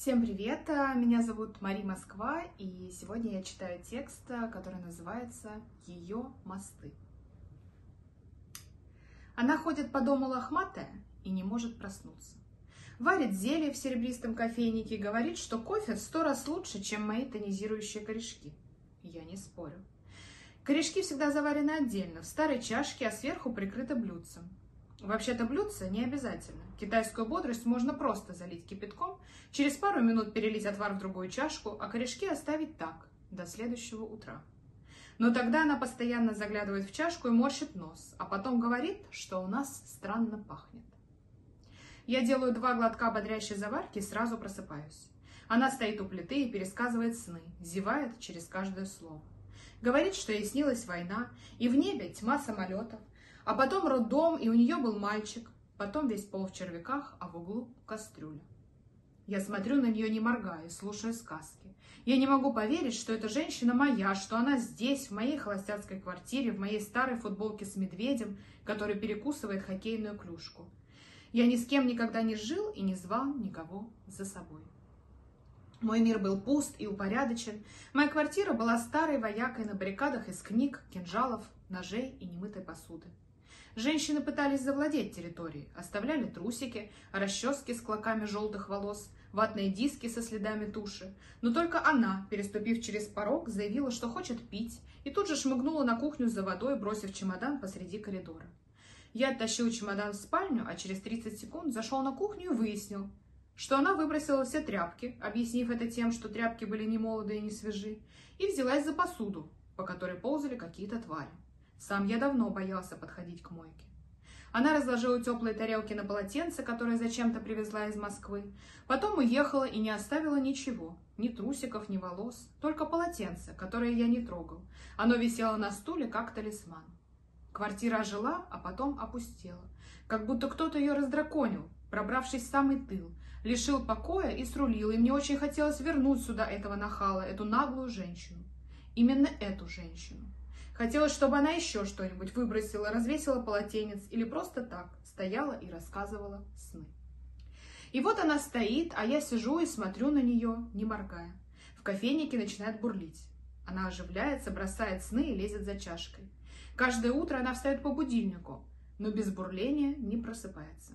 Всем привет! Меня зовут Мари Москва, и сегодня я читаю текст, который называется «Ее мосты». Она ходит по дому лохматая и не может проснуться. Варит зелье в серебристом кофейнике и говорит, что кофе в сто раз лучше, чем мои тонизирующие корешки. Я не спорю. Корешки всегда заварены отдельно, в старой чашке, а сверху прикрыты блюдцем. Вообще-то блюдце не обязательно. Китайскую бодрость можно просто залить кипятком, через пару минут перелить отвар в другую чашку, а корешки оставить так, до следующего утра. Но тогда она постоянно заглядывает в чашку и морщит нос, а потом говорит, что у нас странно пахнет. Я делаю два глотка бодрящей заварки и сразу просыпаюсь. Она стоит у плиты и пересказывает сны, зевает через каждое слово. Говорит, что ей снилась война, и в небе тьма самолетов, а потом роддом, и у нее был мальчик. Потом весь пол в червяках, а в углу кастрюля. Я смотрю на нее, не моргая, слушая сказки. Я не могу поверить, что эта женщина моя, что она здесь, в моей холостяцкой квартире, в моей старой футболке с медведем, который перекусывает хоккейную клюшку. Я ни с кем никогда не жил и не звал никого за собой. Мой мир был пуст и упорядочен. Моя квартира была старой воякой на баррикадах из книг, кинжалов, ножей и немытой посуды. Женщины пытались завладеть территорией, оставляли трусики, расчески с клоками желтых волос, ватные диски со следами туши. Но только она, переступив через порог, заявила, что хочет пить, и тут же шмыгнула на кухню за водой, бросив чемодан посреди коридора. Я оттащил чемодан в спальню, а через 30 секунд зашел на кухню и выяснил, что она выбросила все тряпки, объяснив это тем, что тряпки были не молодые и не свежи, и взялась за посуду, по которой ползали какие-то твари. Сам я давно боялся подходить к мойке. Она разложила теплые тарелки на полотенце, которое зачем-то привезла из Москвы. Потом уехала и не оставила ничего. Ни трусиков, ни волос. Только полотенце, которое я не трогал. Оно висело на стуле, как талисман. Квартира ожила, а потом опустела. Как будто кто-то ее раздраконил, пробравшись в самый тыл. Лишил покоя и срулил, и мне очень хотелось вернуть сюда этого нахала, эту наглую женщину. Именно эту женщину. Хотелось, чтобы она еще что-нибудь выбросила, развесила полотенец или просто так стояла и рассказывала сны. И вот она стоит, а я сижу и смотрю на нее, не моргая. В кофейнике начинает бурлить. Она оживляется, бросает сны и лезет за чашкой. Каждое утро она встает по будильнику, но без бурления не просыпается.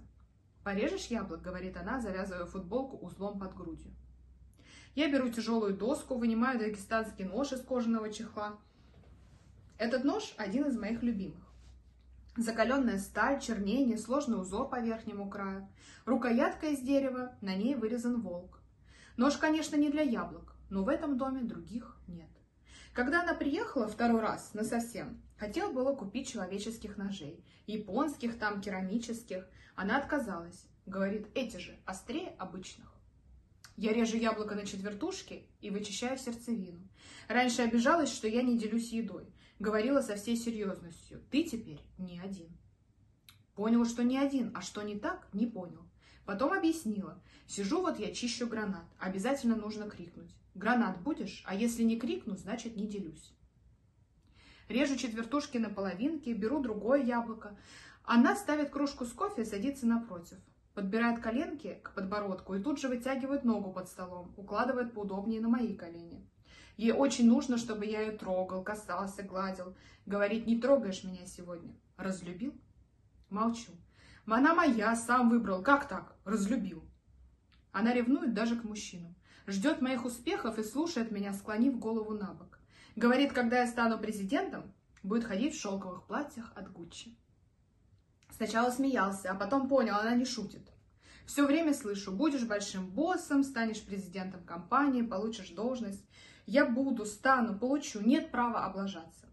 «Порежешь яблок?» — говорит она, завязывая футболку узлом под грудью. Я беру тяжелую доску, вынимаю дагестанский нож из кожаного чехла — этот нож один из моих любимых. Закаленная сталь, чернение, сложный узор по верхнему краю. Рукоятка из дерева, на ней вырезан волк. Нож, конечно, не для яблок, но в этом доме других нет. Когда она приехала второй раз, на совсем, хотела было купить человеческих ножей. Японских, там, керамических. Она отказалась. Говорит, эти же, острее обычных. Я режу яблоко на четвертушки и вычищаю сердцевину. Раньше обижалась, что я не делюсь едой. Говорила со всей серьезностью. Ты теперь не один. Понял, что не один, а что не так, не понял. Потом объяснила. Сижу вот я чищу гранат. Обязательно нужно крикнуть. Гранат будешь? А если не крикну, значит не делюсь. Режу четвертушки на половинки, беру другое яблоко. Она ставит кружку с кофе и садится напротив. Подбирает коленки к подбородку и тут же вытягивает ногу под столом, укладывает поудобнее на мои колени. Ей очень нужно, чтобы я ее трогал, касался, гладил. Говорит, не трогаешь меня сегодня. Разлюбил? Молчу. Она моя, сам выбрал. Как так? Разлюбил. Она ревнует даже к мужчинам. Ждет моих успехов и слушает меня, склонив голову на бок. Говорит, когда я стану президентом, будет ходить в шелковых платьях от Гуччи. Сначала смеялся, а потом понял, она не шутит. Все время слышу, будешь большим боссом, станешь президентом компании, получишь должность. Я буду, стану, получу, нет права облажаться.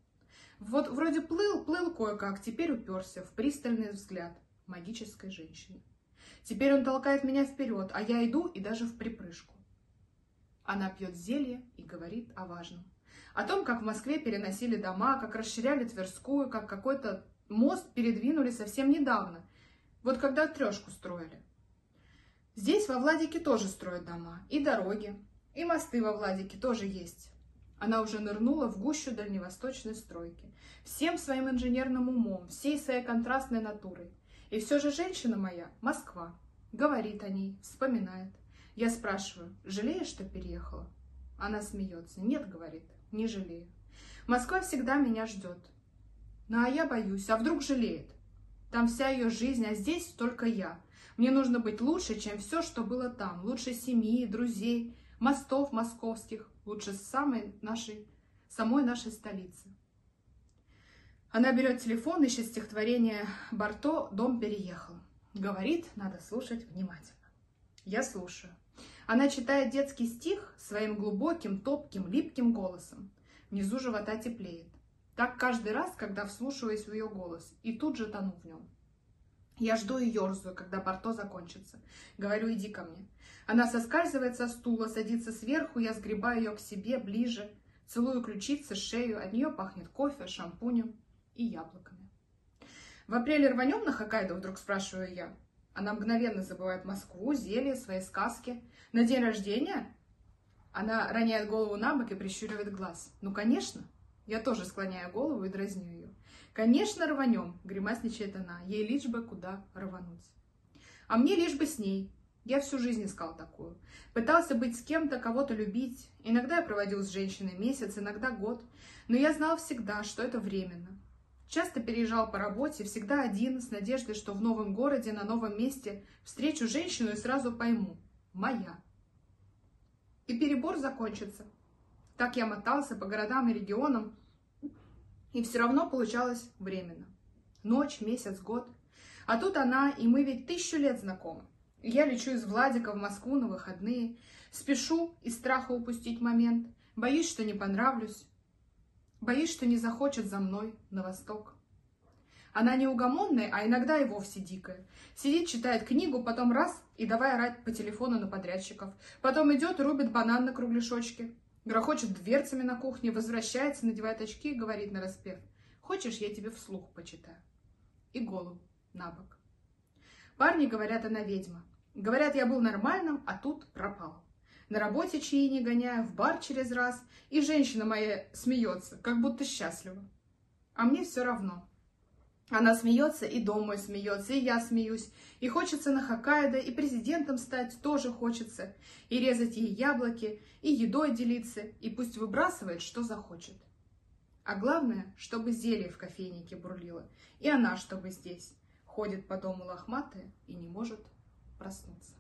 Вот вроде плыл, плыл кое-как, теперь уперся в пристальный взгляд магической женщины. Теперь он толкает меня вперед, а я иду и даже в припрыжку. Она пьет зелье и говорит о важном. О том, как в Москве переносили дома, как расширяли Тверскую, как какой-то мост передвинули совсем недавно. Вот когда трешку строили. Здесь во Владике тоже строят дома и дороги, и мосты во Владике тоже есть. Она уже нырнула в гущу дальневосточной стройки. Всем своим инженерным умом, всей своей контрастной натурой. И все же женщина моя, Москва, говорит о ней, вспоминает. Я спрашиваю, жалеешь, что переехала? Она смеется. Нет, говорит, не жалею. Москва всегда меня ждет. Ну а я боюсь, а вдруг жалеет? Там вся ее жизнь, а здесь только я. Мне нужно быть лучше, чем все, что было там. Лучше семьи, друзей, мостов московских. Лучше самой нашей, самой нашей столицы. Она берет телефон, ищет стихотворение Барто «Дом переехал». Говорит, надо слушать внимательно. Я слушаю. Она читает детский стих своим глубоким, топким, липким голосом. Внизу живота теплеет. Так каждый раз, когда вслушиваюсь в ее голос, и тут же тону в нем. Я жду и ерзаю, когда Барто закончится. Говорю, иди ко мне. Она соскальзывает со стула, садится сверху, я сгребаю ее к себе ближе, целую ключицы, шею, от нее пахнет кофе, шампунем и яблоками. В апреле рванем на Хоккайдо, вдруг спрашиваю я. Она мгновенно забывает Москву, зелье, свои сказки. На день рождения она роняет голову на бок и прищуривает глаз. Ну, конечно. Я тоже склоняю голову и дразню ее. Конечно, рванем, гримасничает она, ей лишь бы куда рвануть. А мне лишь бы с ней. Я всю жизнь искал такую. Пытался быть с кем-то, кого-то любить. Иногда я проводил с женщиной месяц, иногда год. Но я знал всегда, что это временно. Часто переезжал по работе, всегда один, с надеждой, что в новом городе, на новом месте встречу женщину и сразу пойму – моя. И перебор закончится. Так я мотался по городам и регионам, и все равно получалось временно. Ночь, месяц, год. А тут она, и мы ведь тысячу лет знакомы. Я лечу из Владика в Москву на выходные, спешу из страха упустить момент, боюсь, что не понравлюсь, боюсь, что не захочет за мной на восток. Она неугомонная, а иногда и вовсе дикая. Сидит, читает книгу, потом раз и давай орать по телефону на подрядчиков. Потом идет рубит банан на кругляшочке. Грохочет дверцами на кухне, возвращается, надевает очки и говорит на распев. Хочешь, я тебе вслух почитаю? И голову на бок. Парни говорят, она ведьма. Говорят, я был нормальным, а тут пропал. На работе чаи не гоняю, в бар через раз, и женщина моя смеется, как будто счастлива. А мне все равно. Она смеется, и дом мой смеется, и я смеюсь. И хочется на Хоккайдо, и президентом стать тоже хочется. И резать ей яблоки, и едой делиться, и пусть выбрасывает, что захочет. А главное, чтобы зелье в кофейнике бурлило, и она, чтобы здесь, ходит по дому лохматая и не может проснуться.